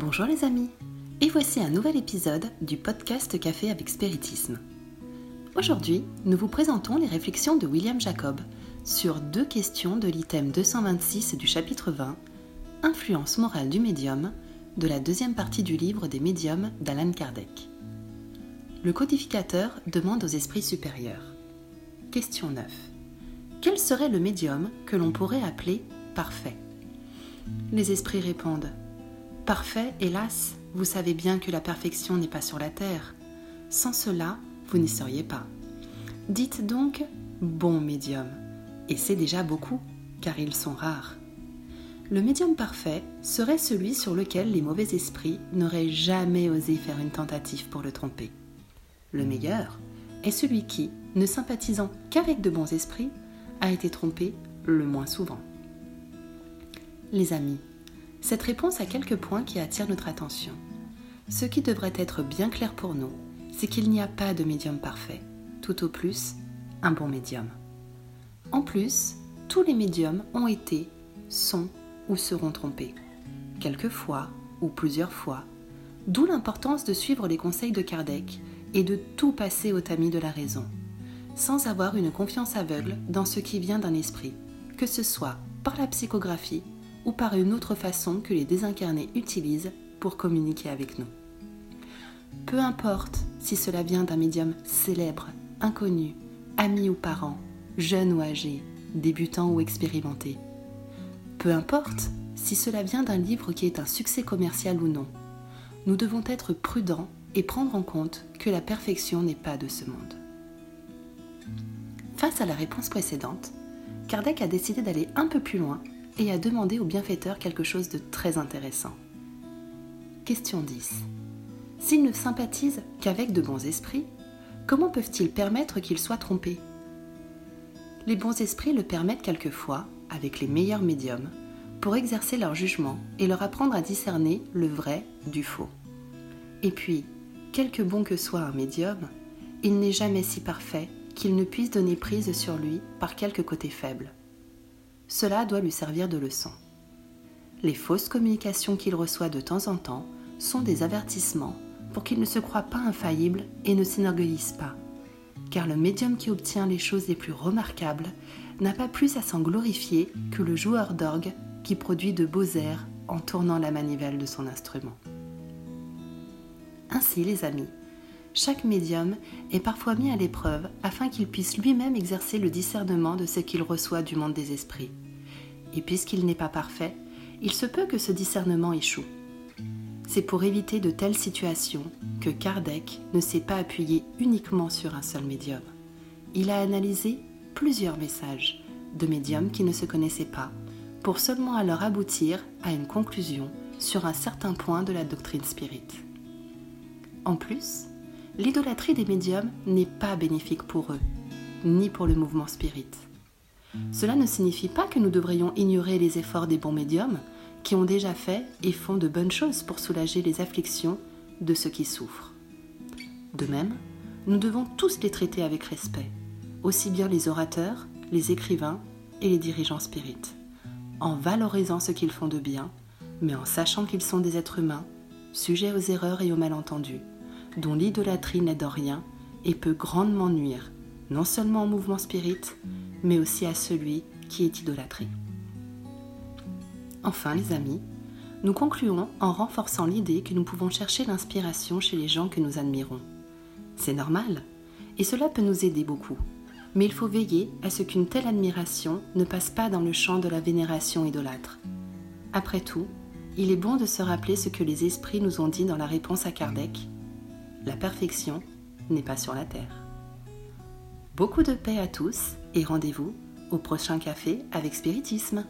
Bonjour les amis, et voici un nouvel épisode du podcast Café avec Spiritisme. Aujourd'hui, nous vous présentons les réflexions de William Jacob sur deux questions de l'item 226 du chapitre 20, Influence morale du médium, de la deuxième partie du livre des médiums d'Alan Kardec. Le codificateur demande aux esprits supérieurs. Question 9. Quel serait le médium que l'on pourrait appeler parfait? Les esprits répondent Parfait, hélas, vous savez bien que la perfection n'est pas sur la terre. Sans cela, vous n'y seriez pas. Dites donc bon médium. Et c'est déjà beaucoup, car ils sont rares. Le médium parfait serait celui sur lequel les mauvais esprits n'auraient jamais osé faire une tentative pour le tromper. Le meilleur est celui qui, ne sympathisant qu'avec de bons esprits, a été trompé le moins souvent. Les amis, cette réponse a quelques points qui attirent notre attention. Ce qui devrait être bien clair pour nous, c'est qu'il n'y a pas de médium parfait, tout au plus un bon médium. En plus, tous les médiums ont été, sont ou seront trompés, quelquefois ou plusieurs fois, d'où l'importance de suivre les conseils de Kardec et de tout passer au tamis de la raison, sans avoir une confiance aveugle dans ce qui vient d'un esprit, que ce soit par la psychographie ou par une autre façon que les désincarnés utilisent pour communiquer avec nous. Peu importe si cela vient d'un médium célèbre, inconnu, ami ou parent, jeune ou âgé, débutant ou expérimenté. Peu importe si cela vient d'un livre qui est un succès commercial ou non. Nous devons être prudents et prendre en compte que la perfection n'est pas de ce monde. Face à la réponse précédente, Kardec a décidé d'aller un peu plus loin et a demandé au bienfaiteur quelque chose de très intéressant. Question 10. S'ils ne sympathisent qu'avec de bons esprits, comment peuvent-ils permettre qu'ils soient trompés Les bons esprits le permettent quelquefois, avec les meilleurs médiums, pour exercer leur jugement et leur apprendre à discerner le vrai du faux. Et puis, quelque bon que soit un médium, il n'est jamais si parfait qu'il ne puisse donner prise sur lui par quelque côté faible. Cela doit lui servir de leçon. Les fausses communications qu'il reçoit de temps en temps sont des avertissements pour qu'il ne se croie pas infaillible et ne s'énorgueillisse pas, car le médium qui obtient les choses les plus remarquables n'a pas plus à s'en glorifier que le joueur d'orgue qui produit de beaux airs en tournant la manivelle de son instrument. Ainsi, les amis, chaque médium est parfois mis à l'épreuve afin qu'il puisse lui-même exercer le discernement de ce qu'il reçoit du monde des esprits. Et puisqu'il n'est pas parfait, il se peut que ce discernement échoue. C'est pour éviter de telles situations que Kardec ne s'est pas appuyé uniquement sur un seul médium. Il a analysé plusieurs messages de médiums qui ne se connaissaient pas, pour seulement alors aboutir à une conclusion sur un certain point de la doctrine spirite. En plus, l'idolâtrie des médiums n'est pas bénéfique pour eux, ni pour le mouvement spirit. Cela ne signifie pas que nous devrions ignorer les efforts des bons médiums qui ont déjà fait et font de bonnes choses pour soulager les afflictions de ceux qui souffrent. De même, nous devons tous les traiter avec respect, aussi bien les orateurs, les écrivains et les dirigeants spirites, en valorisant ce qu'ils font de bien, mais en sachant qu'ils sont des êtres humains, sujets aux erreurs et aux malentendus, dont l'idolâtrie n'aide en rien et peut grandement nuire, non seulement au mouvement spirit, mais aussi à celui qui est idolâtré. Enfin, les amis, nous concluons en renforçant l'idée que nous pouvons chercher l'inspiration chez les gens que nous admirons. C'est normal, et cela peut nous aider beaucoup. Mais il faut veiller à ce qu'une telle admiration ne passe pas dans le champ de la vénération idolâtre. Après tout, il est bon de se rappeler ce que les esprits nous ont dit dans la réponse à Kardec la perfection n'est pas sur la terre. Beaucoup de paix à tous et rendez-vous au prochain café avec Spiritisme.